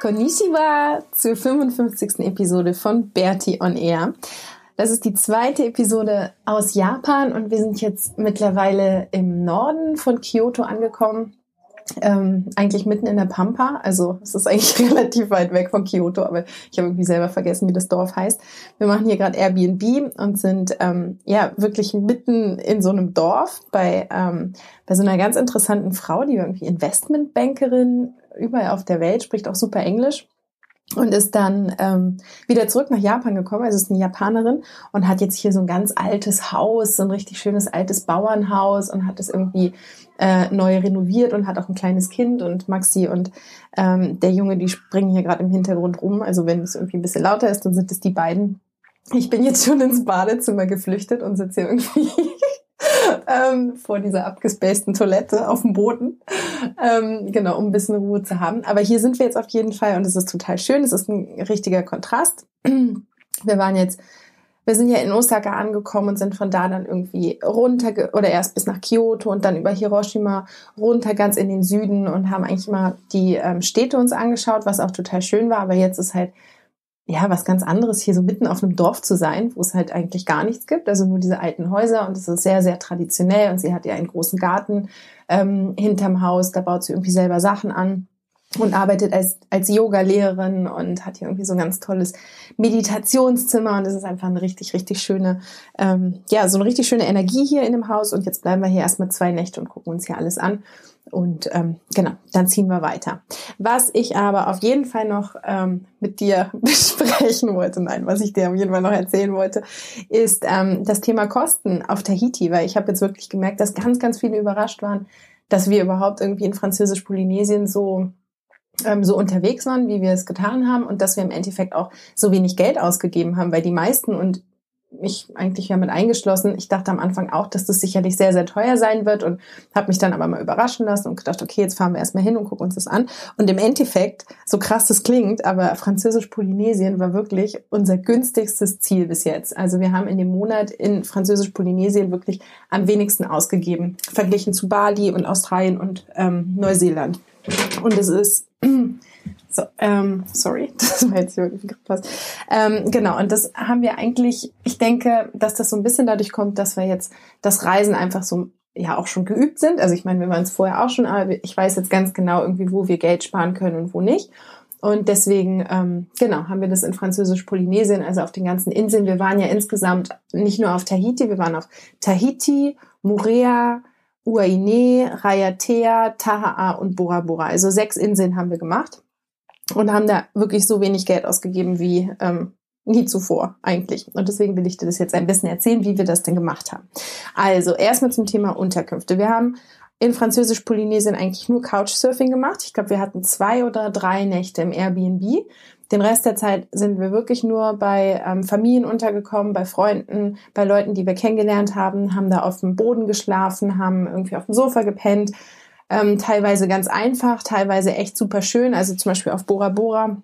Konnichiwa zur 55. Episode von Bertie on Air. Das ist die zweite Episode aus Japan und wir sind jetzt mittlerweile im Norden von Kyoto angekommen. Ähm, eigentlich mitten in der Pampa, also es ist eigentlich relativ weit weg von Kyoto, aber ich habe irgendwie selber vergessen, wie das Dorf heißt. Wir machen hier gerade Airbnb und sind ähm, ja wirklich mitten in so einem Dorf bei ähm, bei so einer ganz interessanten Frau, die irgendwie Investmentbankerin überall auf der Welt, spricht auch super Englisch und ist dann ähm, wieder zurück nach Japan gekommen. Also ist eine Japanerin und hat jetzt hier so ein ganz altes Haus, so ein richtig schönes altes Bauernhaus und hat es irgendwie äh, neu renoviert und hat auch ein kleines Kind und Maxi und ähm, der Junge, die springen hier gerade im Hintergrund rum. Also wenn es irgendwie ein bisschen lauter ist, dann sind es die beiden. Ich bin jetzt schon ins Badezimmer geflüchtet und sitze hier irgendwie ähm, vor dieser abgespaceden Toilette auf dem Boden. Ähm, genau, um ein bisschen Ruhe zu haben. Aber hier sind wir jetzt auf jeden Fall und es ist total schön. Es ist ein richtiger Kontrast. Wir waren jetzt, wir sind ja in Osaka angekommen und sind von da dann irgendwie runter oder erst bis nach Kyoto und dann über Hiroshima runter ganz in den Süden und haben eigentlich mal die ähm, Städte uns angeschaut, was auch total schön war. Aber jetzt ist halt ja, was ganz anderes, hier so mitten auf einem Dorf zu sein, wo es halt eigentlich gar nichts gibt, also nur diese alten Häuser und es ist sehr, sehr traditionell und sie hat ja einen großen Garten ähm, hinterm Haus, da baut sie irgendwie selber Sachen an und arbeitet als, als Yoga-Lehrerin und hat hier irgendwie so ein ganz tolles Meditationszimmer und es ist einfach eine richtig, richtig schöne, ähm, ja, so eine richtig schöne Energie hier in dem Haus. Und jetzt bleiben wir hier erstmal zwei Nächte und gucken uns hier alles an und ähm, genau, dann ziehen wir weiter. Was ich aber auf jeden Fall noch ähm, mit dir besprechen wollte, nein, was ich dir auf jeden Fall noch erzählen wollte, ist ähm, das Thema Kosten auf Tahiti, weil ich habe jetzt wirklich gemerkt, dass ganz, ganz viele überrascht waren, dass wir überhaupt irgendwie in Französisch-Polynesien so ähm, so unterwegs waren, wie wir es getan haben und dass wir im Endeffekt auch so wenig Geld ausgegeben haben, weil die meisten und mich eigentlich ja mit eingeschlossen. Ich dachte am Anfang auch, dass das sicherlich sehr, sehr teuer sein wird und habe mich dann aber mal überraschen lassen und gedacht, okay, jetzt fahren wir erstmal hin und gucken uns das an. Und im Endeffekt, so krass das klingt, aber Französisch-Polynesien war wirklich unser günstigstes Ziel bis jetzt. Also wir haben in dem Monat in Französisch-Polynesien wirklich am wenigsten ausgegeben, verglichen zu Bali und Australien und ähm, Neuseeland. Und es ist so, ähm, sorry, das war jetzt irgendwie gepasst. Ähm, genau, und das haben wir eigentlich, ich denke, dass das so ein bisschen dadurch kommt, dass wir jetzt das Reisen einfach so ja auch schon geübt sind. Also ich meine, wir waren es vorher auch schon, aber ich weiß jetzt ganz genau irgendwie, wo wir Geld sparen können und wo nicht. Und deswegen, ähm, genau, haben wir das in Französisch-Polynesien, also auf den ganzen Inseln. Wir waren ja insgesamt nicht nur auf Tahiti, wir waren auf Tahiti, Murea, Uaine, Raiatea, Tahaa und Bora Bora. Also sechs Inseln haben wir gemacht und haben da wirklich so wenig Geld ausgegeben wie ähm, nie zuvor eigentlich. Und deswegen will ich dir das jetzt ein bisschen erzählen, wie wir das denn gemacht haben. Also erstmal zum Thema Unterkünfte. Wir haben in Französisch-Polynesien eigentlich nur Couchsurfing gemacht. Ich glaube, wir hatten zwei oder drei Nächte im Airbnb. Den Rest der Zeit sind wir wirklich nur bei ähm, Familien untergekommen, bei Freunden, bei Leuten, die wir kennengelernt haben, haben da auf dem Boden geschlafen, haben irgendwie auf dem Sofa gepennt, ähm, teilweise ganz einfach, teilweise echt super schön. Also zum Beispiel auf Bora Bora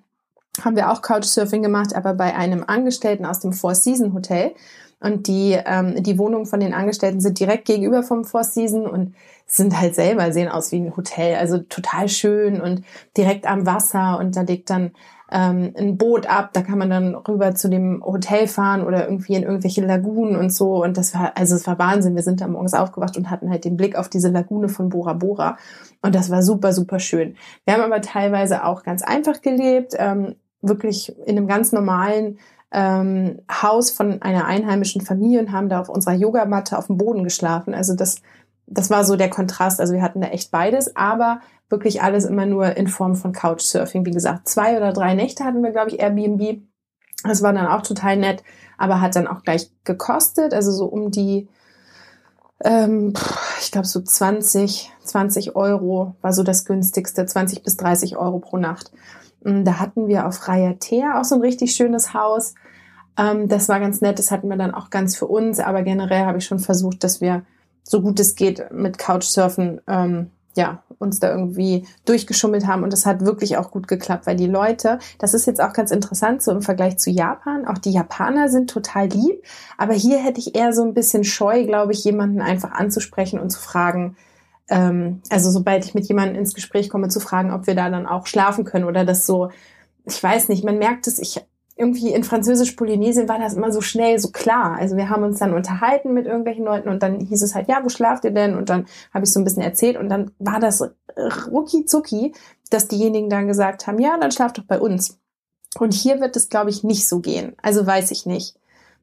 haben wir auch Couchsurfing gemacht, aber bei einem Angestellten aus dem Four Season Hotel. Und die, ähm, die Wohnungen von den Angestellten sind direkt gegenüber vom Four Season und sind halt selber, sehen aus wie ein Hotel. Also total schön und direkt am Wasser und da liegt dann ähm, ein Boot ab, da kann man dann rüber zu dem Hotel fahren oder irgendwie in irgendwelche Lagunen und so. Und das war, also es war Wahnsinn. Wir sind da morgens aufgewacht und hatten halt den Blick auf diese Lagune von Bora Bora. Und das war super, super schön. Wir haben aber teilweise auch ganz einfach gelebt, ähm, wirklich in einem ganz normalen ähm, Haus von einer einheimischen Familie und haben da auf unserer Yogamatte auf dem Boden geschlafen. Also das das war so der Kontrast. Also wir hatten da echt beides, aber wirklich alles immer nur in Form von Couchsurfing. Wie gesagt, zwei oder drei Nächte hatten wir, glaube ich, Airbnb. Das war dann auch total nett, aber hat dann auch gleich gekostet. Also so um die, ähm, ich glaube so 20, 20 Euro war so das günstigste, 20 bis 30 Euro pro Nacht. Mm, da hatten wir auf Raya Thea auch so ein richtig schönes Haus. Ähm, das war ganz nett, das hatten wir dann auch ganz für uns, aber generell habe ich schon versucht, dass wir so gut es geht mit Couchsurfen ähm, ja, uns da irgendwie durchgeschummelt haben. Und das hat wirklich auch gut geklappt, weil die Leute, das ist jetzt auch ganz interessant so im Vergleich zu Japan, auch die Japaner sind total lieb, aber hier hätte ich eher so ein bisschen scheu, glaube ich, jemanden einfach anzusprechen und zu fragen, ähm, also sobald ich mit jemandem ins Gespräch komme, zu fragen, ob wir da dann auch schlafen können oder das so, ich weiß nicht, man merkt es, ich irgendwie in Französisch-Polynesien war das immer so schnell, so klar. Also wir haben uns dann unterhalten mit irgendwelchen Leuten und dann hieß es halt, ja, wo schlaft ihr denn? Und dann habe ich so ein bisschen erzählt und dann war das rucki zucki, dass diejenigen dann gesagt haben, ja, dann schlaft doch bei uns. Und hier wird es, glaube ich, nicht so gehen. Also weiß ich nicht.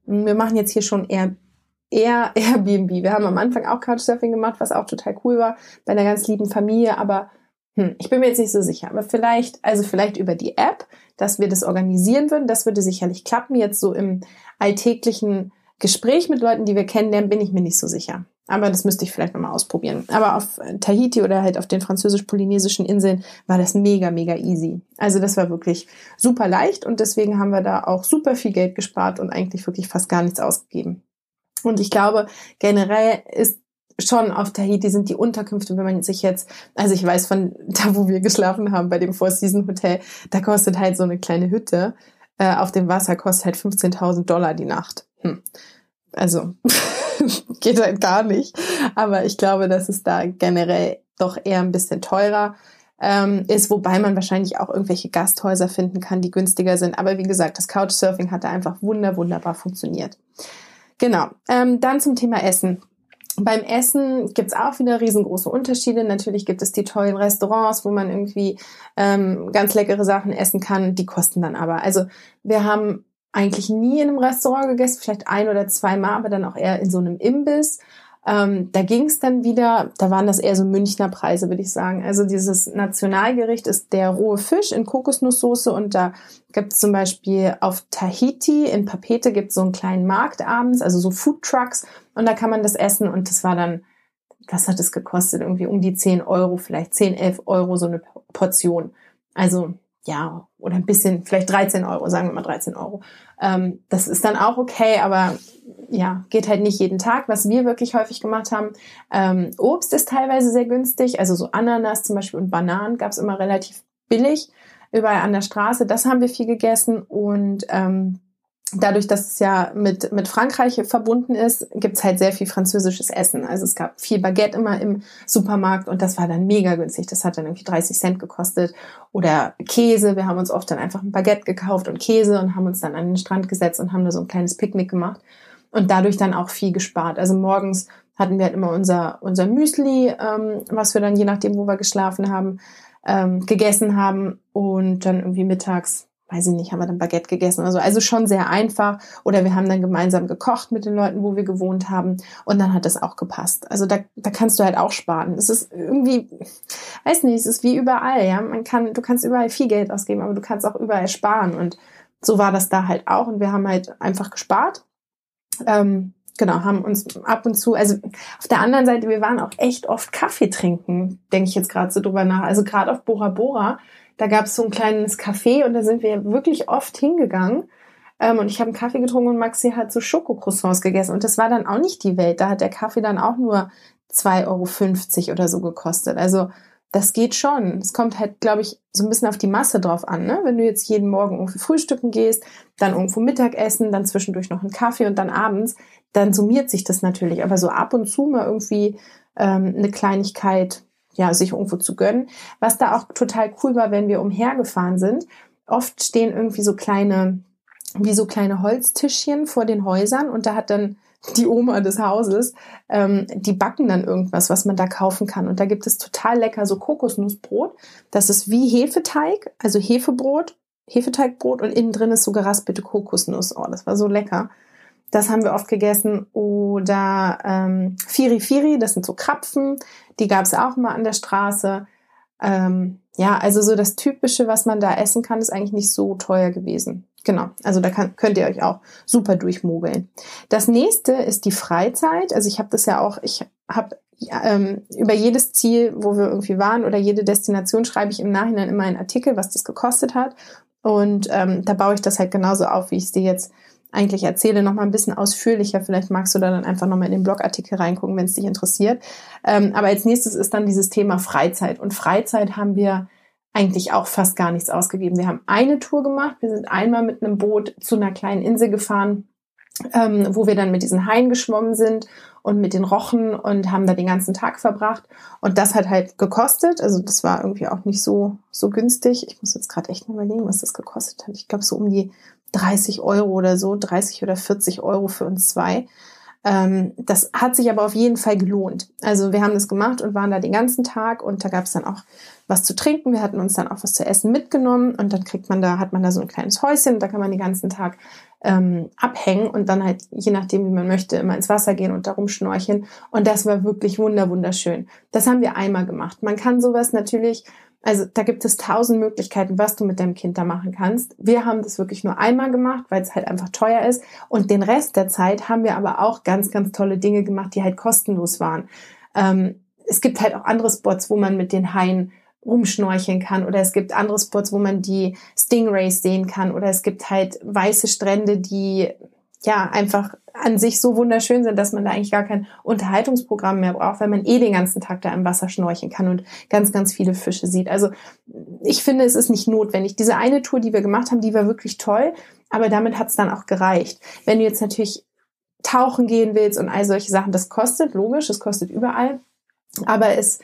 Wir machen jetzt hier schon eher eher Airbnb. Wir haben am Anfang auch Couchsurfing gemacht, was auch total cool war, bei einer ganz lieben Familie, aber hm, ich bin mir jetzt nicht so sicher, aber vielleicht, also vielleicht über die App, dass wir das organisieren würden, das würde sicherlich klappen. Jetzt so im alltäglichen Gespräch mit Leuten, die wir kennenlernen, bin ich mir nicht so sicher. Aber das müsste ich vielleicht nochmal ausprobieren. Aber auf Tahiti oder halt auf den französisch-polynesischen Inseln war das mega, mega easy. Also das war wirklich super leicht und deswegen haben wir da auch super viel Geld gespart und eigentlich wirklich fast gar nichts ausgegeben. Und ich glaube, generell ist schon auf Tahiti sind die Unterkünfte, wenn man sich jetzt, also ich weiß von da, wo wir geschlafen haben, bei dem Four Season Hotel, da kostet halt so eine kleine Hütte äh, auf dem Wasser kostet halt 15.000 Dollar die Nacht. Hm. Also geht halt gar nicht. Aber ich glaube, dass es da generell doch eher ein bisschen teurer ähm, ist, wobei man wahrscheinlich auch irgendwelche Gasthäuser finden kann, die günstiger sind. Aber wie gesagt, das Couchsurfing hat da einfach wunder, wunderbar funktioniert. Genau. Ähm, dann zum Thema Essen. Beim Essen gibt's auch wieder riesengroße Unterschiede. Natürlich gibt es die tollen Restaurants, wo man irgendwie ähm, ganz leckere Sachen essen kann. Die kosten dann aber. Also wir haben eigentlich nie in einem Restaurant gegessen, vielleicht ein oder zwei Mal, aber dann auch eher in so einem Imbiss. Ähm, da ging es dann wieder, da waren das eher so Münchner Preise, würde ich sagen. Also dieses Nationalgericht ist der rohe Fisch in Kokosnusssoße und da gibt es zum Beispiel auf Tahiti in Papete gibt es so einen kleinen Markt abends, also so Food Trucks und da kann man das essen und das war dann, was hat es gekostet? Irgendwie um die 10 Euro, vielleicht 10, 11 Euro so eine Portion. Also ja, oder ein bisschen, vielleicht 13 Euro, sagen wir mal 13 Euro. Ähm, das ist dann auch okay, aber ja, geht halt nicht jeden Tag. Was wir wirklich häufig gemacht haben, ähm, Obst ist teilweise sehr günstig, also so Ananas zum Beispiel und Bananen gab es immer relativ billig überall an der Straße. Das haben wir viel gegessen und ähm, dadurch, dass es ja mit, mit Frankreich verbunden ist, gibt's halt sehr viel französisches Essen. Also es gab viel Baguette immer im Supermarkt und das war dann mega günstig. Das hat dann irgendwie 30 Cent gekostet. Oder Käse. Wir haben uns oft dann einfach ein Baguette gekauft und Käse und haben uns dann an den Strand gesetzt und haben da so ein kleines Picknick gemacht und dadurch dann auch viel gespart. Also morgens hatten wir halt immer unser, unser Müsli, ähm, was wir dann je nachdem, wo wir geschlafen haben, ähm, gegessen haben und dann irgendwie mittags weiß ich nicht, haben wir dann Baguette gegessen oder so. Also schon sehr einfach. Oder wir haben dann gemeinsam gekocht mit den Leuten, wo wir gewohnt haben. Und dann hat das auch gepasst. Also da, da kannst du halt auch sparen. Es ist irgendwie, weiß nicht, es ist wie überall, ja. Man kann, du kannst überall viel Geld ausgeben, aber du kannst auch überall sparen. Und so war das da halt auch. Und wir haben halt einfach gespart. Ähm, genau, haben uns ab und zu, also auf der anderen Seite, wir waren auch echt oft Kaffee trinken, denke ich jetzt gerade so drüber nach. Also gerade auf Bora Bora da gab es so ein kleines Café und da sind wir wirklich oft hingegangen. Ähm, und ich habe einen Kaffee getrunken und Maxi hat so Schokocroissants gegessen. Und das war dann auch nicht die Welt. Da hat der Kaffee dann auch nur 2,50 Euro oder so gekostet. Also das geht schon. Es kommt halt, glaube ich, so ein bisschen auf die Masse drauf an. Ne? Wenn du jetzt jeden Morgen irgendwie frühstücken gehst, dann irgendwo Mittagessen, dann zwischendurch noch einen Kaffee und dann abends, dann summiert sich das natürlich. Aber so ab und zu mal irgendwie ähm, eine Kleinigkeit ja, sich irgendwo zu gönnen. Was da auch total cool war, wenn wir umhergefahren sind. Oft stehen irgendwie so kleine, wie so kleine Holztischchen vor den Häusern und da hat dann die Oma des Hauses, ähm, die backen dann irgendwas, was man da kaufen kann. Und da gibt es total lecker so Kokosnussbrot. Das ist wie Hefeteig, also Hefebrot, Hefeteigbrot und innen drin ist so geraspelte Kokosnuss. Oh, das war so lecker. Das haben wir oft gegessen. Oder ähm, Firi Firi, das sind so Krapfen. Die gab es auch mal an der Straße. Ähm, ja, also so das Typische, was man da essen kann, ist eigentlich nicht so teuer gewesen. Genau, also da kann, könnt ihr euch auch super durchmogeln. Das nächste ist die Freizeit. Also ich habe das ja auch, ich habe ähm, über jedes Ziel, wo wir irgendwie waren oder jede Destination schreibe ich im Nachhinein immer einen Artikel, was das gekostet hat. Und ähm, da baue ich das halt genauso auf, wie ich es dir jetzt eigentlich erzähle, noch mal ein bisschen ausführlicher. Vielleicht magst du da dann einfach noch mal in den Blogartikel reingucken, wenn es dich interessiert. Ähm, aber als nächstes ist dann dieses Thema Freizeit. Und Freizeit haben wir eigentlich auch fast gar nichts ausgegeben. Wir haben eine Tour gemacht. Wir sind einmal mit einem Boot zu einer kleinen Insel gefahren, ähm, wo wir dann mit diesen Haien geschwommen sind und mit den Rochen und haben da den ganzen Tag verbracht. Und das hat halt gekostet. Also das war irgendwie auch nicht so, so günstig. Ich muss jetzt gerade echt mal überlegen, was das gekostet hat. Ich glaube so um die 30 Euro oder so, 30 oder 40 Euro für uns zwei. Ähm, das hat sich aber auf jeden Fall gelohnt. Also wir haben das gemacht und waren da den ganzen Tag und da gab es dann auch was zu trinken. Wir hatten uns dann auch was zu essen mitgenommen und dann kriegt man da, hat man da so ein kleines Häuschen, da kann man den ganzen Tag ähm, abhängen und dann halt, je nachdem, wie man möchte, immer ins Wasser gehen und darum schnorcheln. Und das war wirklich wunder, wunderschön. Das haben wir einmal gemacht. Man kann sowas natürlich also da gibt es tausend Möglichkeiten, was du mit deinem Kind da machen kannst. Wir haben das wirklich nur einmal gemacht, weil es halt einfach teuer ist. Und den Rest der Zeit haben wir aber auch ganz, ganz tolle Dinge gemacht, die halt kostenlos waren. Ähm, es gibt halt auch andere Spots, wo man mit den Haien rumschnorcheln kann oder es gibt andere Spots, wo man die Stingrays sehen kann oder es gibt halt weiße Strände, die ja einfach an sich so wunderschön sind, dass man da eigentlich gar kein Unterhaltungsprogramm mehr braucht, weil man eh den ganzen Tag da im Wasser schnorcheln kann und ganz, ganz viele Fische sieht. Also ich finde, es ist nicht notwendig. Diese eine Tour, die wir gemacht haben, die war wirklich toll, aber damit hat es dann auch gereicht. Wenn du jetzt natürlich tauchen gehen willst und all solche Sachen, das kostet, logisch, es kostet überall, aber es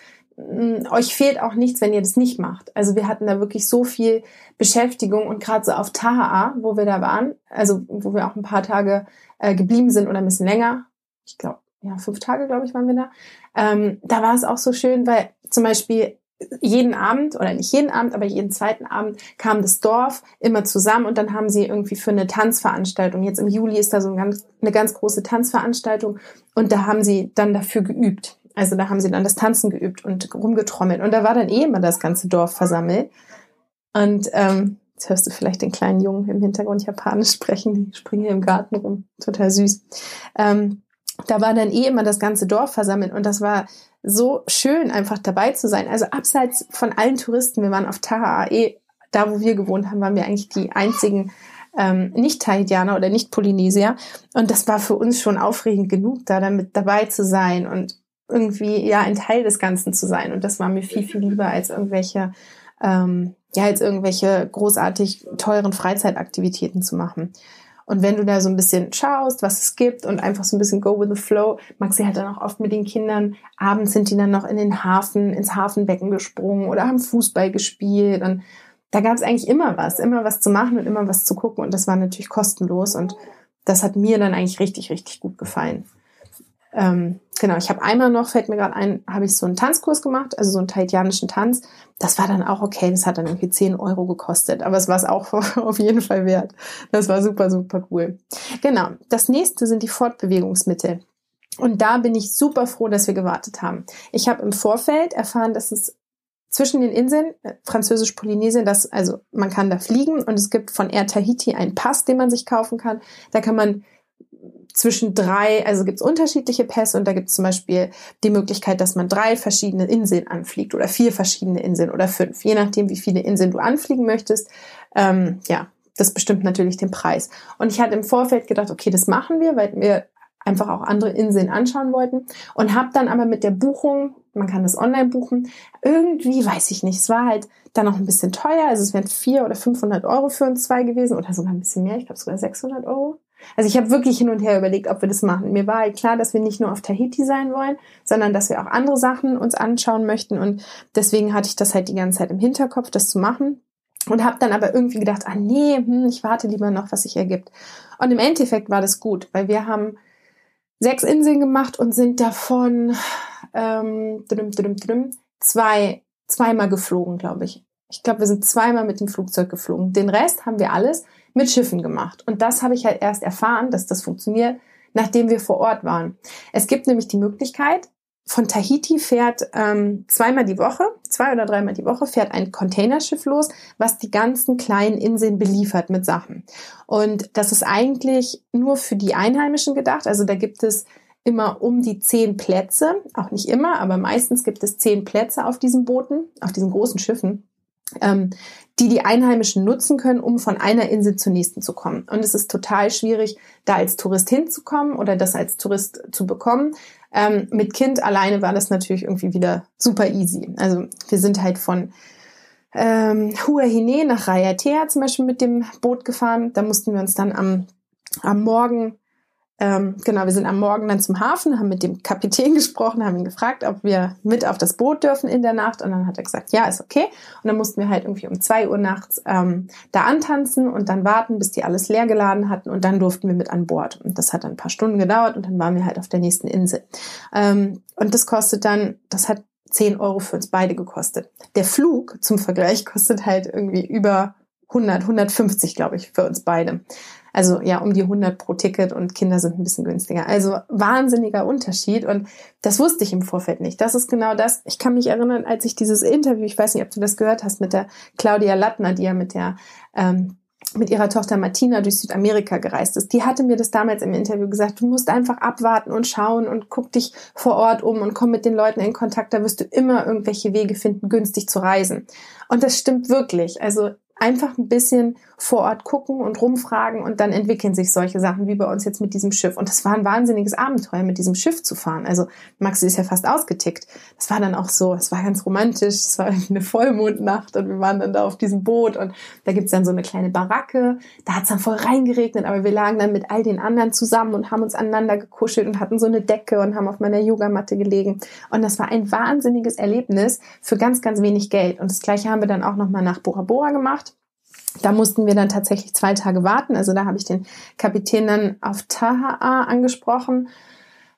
euch fehlt auch nichts, wenn ihr das nicht macht. Also wir hatten da wirklich so viel Beschäftigung und gerade so auf Taha, wo wir da waren, also wo wir auch ein paar Tage äh, geblieben sind oder ein bisschen länger, ich glaube, ja, fünf Tage, glaube ich, waren wir da. Ähm, da war es auch so schön, weil zum Beispiel jeden Abend oder nicht jeden Abend, aber jeden zweiten Abend kam das Dorf immer zusammen und dann haben sie irgendwie für eine Tanzveranstaltung. Jetzt im Juli ist da so ein ganz, eine ganz große Tanzveranstaltung und da haben sie dann dafür geübt. Also da haben sie dann das Tanzen geübt und rumgetrommelt. Und da war dann eh immer das ganze Dorf versammelt. Und ähm, jetzt hörst du vielleicht den kleinen Jungen im Hintergrund Japanisch sprechen. Die springen hier im Garten rum. Total süß. Ähm, da war dann eh immer das ganze Dorf versammelt. Und das war so schön, einfach dabei zu sein. Also abseits von allen Touristen, wir waren auf Taha, eh, da wo wir gewohnt haben, waren wir eigentlich die einzigen ähm, Nicht-Tahitianer oder Nicht-Polynesier. Und das war für uns schon aufregend genug, da damit dabei zu sein und irgendwie ja ein Teil des Ganzen zu sein. Und das war mir viel, viel lieber als irgendwelche, ähm, ja, als irgendwelche großartig teuren Freizeitaktivitäten zu machen. Und wenn du da so ein bisschen schaust, was es gibt und einfach so ein bisschen go with the flow, Maxi hat dann auch oft mit den Kindern, abends sind die dann noch in den Hafen, ins Hafenbecken gesprungen oder haben Fußball gespielt und da gab es eigentlich immer was, immer was zu machen und immer was zu gucken und das war natürlich kostenlos und das hat mir dann eigentlich richtig, richtig gut gefallen. Ähm, genau, ich habe einmal noch, fällt mir gerade ein, habe ich so einen Tanzkurs gemacht, also so einen tahitianischen Tanz. Das war dann auch okay, das hat dann irgendwie 10 Euro gekostet, aber es war es auch auf jeden Fall wert. Das war super, super cool. Genau, das nächste sind die Fortbewegungsmittel. Und da bin ich super froh, dass wir gewartet haben. Ich habe im Vorfeld erfahren, dass es zwischen den Inseln, äh, Französisch-Polynesien, das, also man kann da fliegen und es gibt von Air Tahiti einen Pass, den man sich kaufen kann. Da kann man zwischen drei, also gibt es unterschiedliche Pässe und da gibt es zum Beispiel die Möglichkeit, dass man drei verschiedene Inseln anfliegt oder vier verschiedene Inseln oder fünf, je nachdem, wie viele Inseln du anfliegen möchtest. Ähm, ja, das bestimmt natürlich den Preis. Und ich hatte im Vorfeld gedacht, okay, das machen wir, weil wir einfach auch andere Inseln anschauen wollten und habe dann aber mit der Buchung, man kann das online buchen, irgendwie weiß ich nicht, es war halt dann noch ein bisschen teuer, also es wären vier oder 500 Euro für uns zwei gewesen oder sogar ein bisschen mehr, ich glaube sogar 600 Euro. Also ich habe wirklich hin und her überlegt, ob wir das machen. Mir war halt klar, dass wir nicht nur auf Tahiti sein wollen, sondern dass wir auch andere Sachen uns anschauen möchten. Und deswegen hatte ich das halt die ganze Zeit im Hinterkopf, das zu machen. Und habe dann aber irgendwie gedacht, ah nee, hm, ich warte lieber noch, was sich ergibt. Und im Endeffekt war das gut, weil wir haben sechs Inseln gemacht und sind davon ähm, drüm, drüm, drüm, zwei, zweimal geflogen, glaube ich. Ich glaube, wir sind zweimal mit dem Flugzeug geflogen. Den Rest haben wir alles mit Schiffen gemacht. Und das habe ich halt erst erfahren, dass das funktioniert, nachdem wir vor Ort waren. Es gibt nämlich die Möglichkeit, von Tahiti fährt ähm, zweimal die Woche, zwei oder dreimal die Woche, fährt ein Containerschiff los, was die ganzen kleinen Inseln beliefert mit Sachen. Und das ist eigentlich nur für die Einheimischen gedacht. Also da gibt es immer um die zehn Plätze, auch nicht immer, aber meistens gibt es zehn Plätze auf diesen Booten, auf diesen großen Schiffen ähm, die die Einheimischen nutzen können, um von einer Insel zur nächsten zu kommen. Und es ist total schwierig, da als Tourist hinzukommen oder das als Tourist zu bekommen. Ähm, mit Kind alleine war das natürlich irgendwie wieder super easy. Also wir sind halt von ähm, Huahine nach Raiatea zum Beispiel mit dem Boot gefahren. Da mussten wir uns dann am, am Morgen ähm, genau, wir sind am Morgen dann zum Hafen, haben mit dem Kapitän gesprochen, haben ihn gefragt, ob wir mit auf das Boot dürfen in der Nacht. Und dann hat er gesagt, ja, ist okay. Und dann mussten wir halt irgendwie um zwei Uhr nachts ähm, da antanzen und dann warten, bis die alles leer geladen hatten. Und dann durften wir mit an Bord. Und das hat dann ein paar Stunden gedauert und dann waren wir halt auf der nächsten Insel. Ähm, und das kostet dann, das hat 10 Euro für uns beide gekostet. Der Flug zum Vergleich kostet halt irgendwie über 100, 150, glaube ich, für uns beide. Also ja, um die 100 pro Ticket und Kinder sind ein bisschen günstiger. Also wahnsinniger Unterschied und das wusste ich im Vorfeld nicht. Das ist genau das. Ich kann mich erinnern, als ich dieses Interview, ich weiß nicht, ob du das gehört hast, mit der Claudia Lattner, die ja mit der ähm, mit ihrer Tochter Martina durch Südamerika gereist ist. Die hatte mir das damals im Interview gesagt, du musst einfach abwarten und schauen und guck dich vor Ort um und komm mit den Leuten in Kontakt, da wirst du immer irgendwelche Wege finden, günstig zu reisen. Und das stimmt wirklich. Also einfach ein bisschen vor Ort gucken und rumfragen und dann entwickeln sich solche Sachen wie bei uns jetzt mit diesem Schiff. Und das war ein wahnsinniges Abenteuer, mit diesem Schiff zu fahren. Also Maxi ist ja fast ausgetickt. Das war dann auch so, es war ganz romantisch, es war eine Vollmondnacht und wir waren dann da auf diesem Boot und da gibt's dann so eine kleine Baracke. Da hat's dann voll reingeregnet, aber wir lagen dann mit all den anderen zusammen und haben uns aneinander gekuschelt und hatten so eine Decke und haben auf meiner Yogamatte gelegen. Und das war ein wahnsinniges Erlebnis für ganz, ganz wenig Geld. Und das gleiche haben wir dann auch nochmal nach Bora Bora gemacht da mussten wir dann tatsächlich zwei Tage warten. Also da habe ich den Kapitän dann auf Tahaa angesprochen,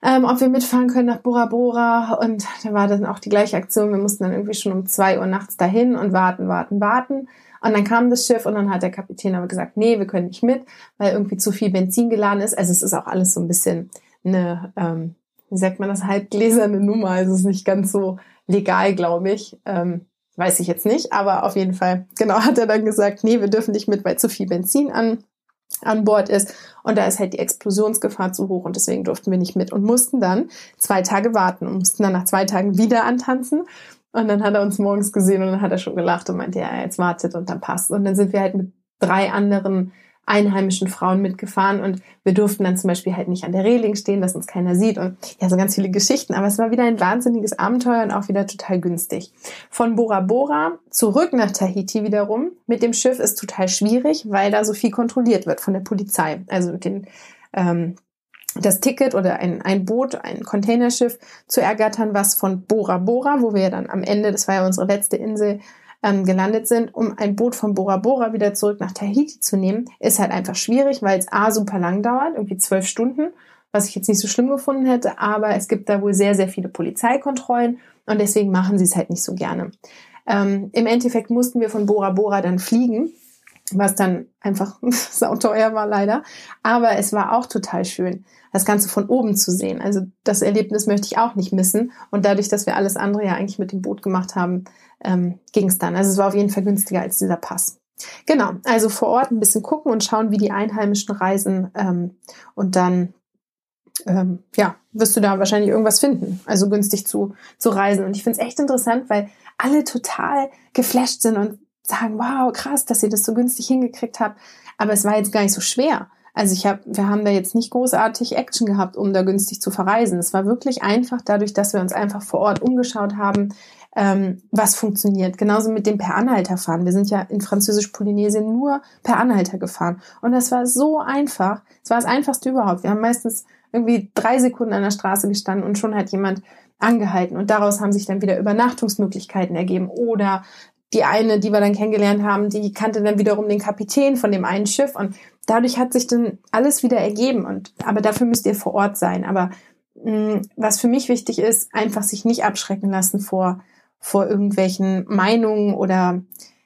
ähm, ob wir mitfahren können nach Bora Bora. Und da war dann auch die gleiche Aktion. Wir mussten dann irgendwie schon um zwei Uhr nachts dahin und warten, warten, warten. Und dann kam das Schiff und dann hat der Kapitän aber gesagt, nee, wir können nicht mit, weil irgendwie zu viel Benzin geladen ist. Also es ist auch alles so ein bisschen eine, ähm, wie sagt man das, halbgläserne Nummer. Also es ist nicht ganz so legal, glaube ich. Ähm, Weiß ich jetzt nicht, aber auf jeden Fall, genau, hat er dann gesagt, nee, wir dürfen nicht mit, weil zu viel Benzin an, an Bord ist. Und da ist halt die Explosionsgefahr zu hoch und deswegen durften wir nicht mit und mussten dann zwei Tage warten und mussten dann nach zwei Tagen wieder antanzen. Und dann hat er uns morgens gesehen und dann hat er schon gelacht und meinte, ja, jetzt wartet und dann passt. Und dann sind wir halt mit drei anderen einheimischen Frauen mitgefahren und wir durften dann zum Beispiel halt nicht an der Reling stehen, dass uns keiner sieht und ja, so ganz viele Geschichten. Aber es war wieder ein wahnsinniges Abenteuer und auch wieder total günstig. Von Bora Bora zurück nach Tahiti wiederum mit dem Schiff ist total schwierig, weil da so viel kontrolliert wird von der Polizei. Also den ähm, das Ticket oder ein, ein Boot, ein Containerschiff zu ergattern, was von Bora Bora, wo wir dann am Ende, das war ja unsere letzte Insel, ähm, gelandet sind, um ein Boot von Bora Bora wieder zurück nach Tahiti zu nehmen, ist halt einfach schwierig, weil es A super lang dauert, irgendwie zwölf Stunden, was ich jetzt nicht so schlimm gefunden hätte, aber es gibt da wohl sehr, sehr viele Polizeikontrollen und deswegen machen sie es halt nicht so gerne. Ähm, Im Endeffekt mussten wir von Bora Bora dann fliegen, was dann einfach sauteuer war leider. Aber es war auch total schön, das Ganze von oben zu sehen. Also das Erlebnis möchte ich auch nicht missen. Und dadurch, dass wir alles andere ja eigentlich mit dem Boot gemacht haben, ähm, ging es dann. Also es war auf jeden Fall günstiger als dieser Pass. Genau, also vor Ort ein bisschen gucken und schauen, wie die Einheimischen reisen ähm, und dann ähm, ja, wirst du da wahrscheinlich irgendwas finden, also günstig zu, zu reisen. Und ich finde es echt interessant, weil alle total geflasht sind und sagen, wow, krass, dass ihr das so günstig hingekriegt habt. Aber es war jetzt gar nicht so schwer. Also ich habe, wir haben da jetzt nicht großartig Action gehabt, um da günstig zu verreisen. Es war wirklich einfach dadurch, dass wir uns einfach vor Ort umgeschaut haben, ähm, was funktioniert. Genauso mit dem per Anhalter fahren. Wir sind ja in Französisch-Polynesien nur per Anhalter gefahren. Und das war so einfach. Es war das einfachste überhaupt. Wir haben meistens irgendwie drei Sekunden an der Straße gestanden und schon hat jemand angehalten. Und daraus haben sich dann wieder Übernachtungsmöglichkeiten ergeben. Oder die eine, die wir dann kennengelernt haben, die kannte dann wiederum den Kapitän von dem einen Schiff. Und dadurch hat sich dann alles wieder ergeben. Und aber dafür müsst ihr vor Ort sein. Aber mh, mm, was für mich wichtig ist, einfach sich nicht abschrecken lassen vor vor irgendwelchen Meinungen oder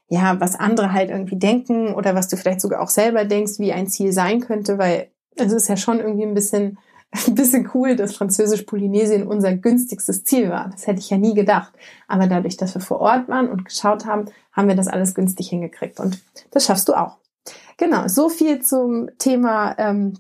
ja, was andere halt irgendwie denken oder was du vielleicht sogar auch selber denkst, wie ein Ziel sein könnte, weil es ist ja schon irgendwie ein bisschen, ein bisschen cool, dass Französisch-Polynesien unser günstigstes Ziel war. Das hätte ich ja nie gedacht. Aber dadurch, dass wir vor Ort waren und geschaut haben, haben wir das alles günstig hingekriegt. Und das schaffst du auch. Genau, so viel zum Thema ähm,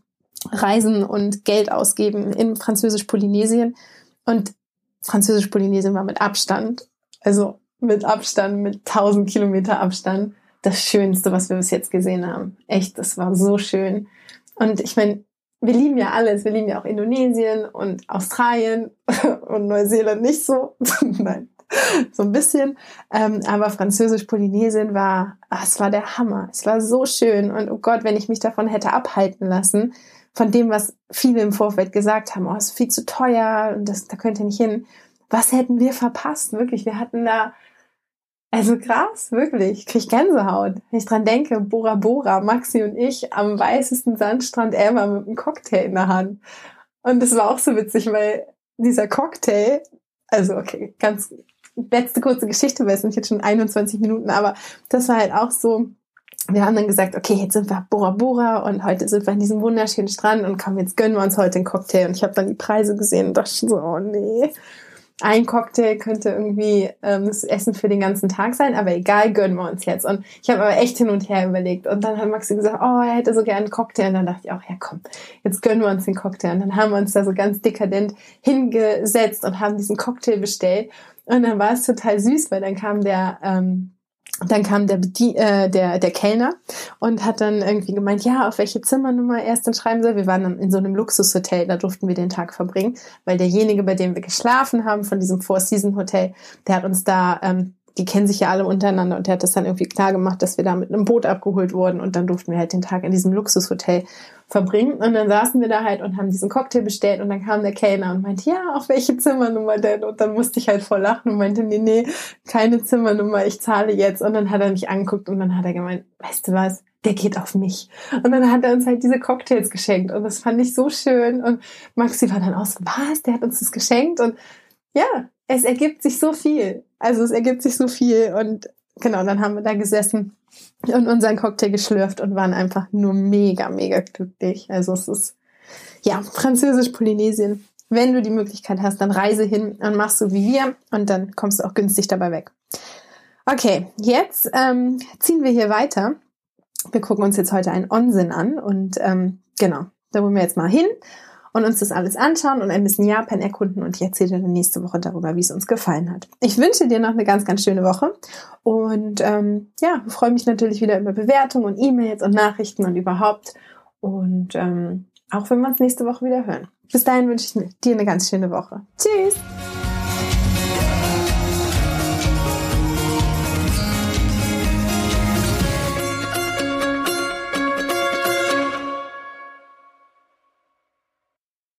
Reisen und Geld ausgeben in Französisch-Polynesien. Und Französisch-Polynesien war mit Abstand, also mit Abstand, mit 1000 Kilometer Abstand, das Schönste, was wir bis jetzt gesehen haben. Echt, das war so schön. Und ich meine, wir lieben ja alles. Wir lieben ja auch Indonesien und Australien und Neuseeland nicht so. Nein, so ein bisschen. Ähm, aber Französisch-Polynesien war, ach, es war der Hammer. Es war so schön. Und oh Gott, wenn ich mich davon hätte abhalten lassen, von dem, was viele im Vorfeld gesagt haben, oh, ist viel zu teuer und das, da könnt ihr nicht hin. Was hätten wir verpasst? Wirklich, wir hatten da, also krass, wirklich, ich krieg Gänsehaut. Wenn ich dran denke, Bora Bora, Maxi und ich am weißesten Sandstrand ever mit einem Cocktail in der Hand. Und das war auch so witzig, weil dieser Cocktail, also okay, ganz letzte kurze Geschichte, weil es sind jetzt schon 21 Minuten, aber das war halt auch so, wir haben dann gesagt, okay, jetzt sind wir Bora Bora und heute sind wir an diesem wunderschönen Strand und komm, jetzt gönnen wir uns heute einen Cocktail. Und ich habe dann die Preise gesehen und dachte schon so, oh nee. Ein Cocktail könnte irgendwie ähm, das Essen für den ganzen Tag sein, aber egal, gönnen wir uns jetzt. Und ich habe aber echt hin und her überlegt. Und dann hat Maxi gesagt, oh, er hätte so gerne einen Cocktail. Und dann dachte ich auch, ja komm, jetzt gönnen wir uns den Cocktail. Und dann haben wir uns da so ganz dekadent hingesetzt und haben diesen Cocktail bestellt. Und dann war es total süß, weil dann kam der ähm, dann kam der, äh, der, der Kellner und hat dann irgendwie gemeint, ja, auf welche Zimmernummer er erst dann schreiben soll. Wir waren dann in so einem Luxushotel, da durften wir den Tag verbringen, weil derjenige, bei dem wir geschlafen haben, von diesem Four-Season-Hotel, der hat uns da ähm, die kennen sich ja alle untereinander und der hat das dann irgendwie klar gemacht, dass wir da mit einem Boot abgeholt wurden und dann durften wir halt den Tag in diesem Luxushotel verbringen und dann saßen wir da halt und haben diesen Cocktail bestellt und dann kam der Kellner und meinte, ja, auf welche Zimmernummer denn? Und dann musste ich halt voll lachen und meinte, nee, nee, keine Zimmernummer, ich zahle jetzt. Und dann hat er mich angeguckt und dann hat er gemeint, weißt du was, der geht auf mich. Und dann hat er uns halt diese Cocktails geschenkt und das fand ich so schön und Maxi war dann aus, was, der hat uns das geschenkt und ja, es ergibt sich so viel. Also es ergibt sich so viel und genau, dann haben wir da gesessen und unseren Cocktail geschlürft und waren einfach nur mega, mega glücklich. Also es ist, ja, Französisch-Polynesien. Wenn du die Möglichkeit hast, dann reise hin und machst so wie wir und dann kommst du auch günstig dabei weg. Okay, jetzt ähm, ziehen wir hier weiter. Wir gucken uns jetzt heute einen Onsen an und ähm, genau, da wollen wir jetzt mal hin und uns das alles anschauen und ein bisschen Japan erkunden und ich erzähle dir dann nächste Woche darüber, wie es uns gefallen hat. Ich wünsche dir noch eine ganz, ganz schöne Woche und ähm, ja, freue mich natürlich wieder über Bewertungen und E-Mails und Nachrichten und überhaupt und ähm, auch wenn wir uns nächste Woche wieder hören. Bis dahin wünsche ich dir eine ganz schöne Woche. Tschüss!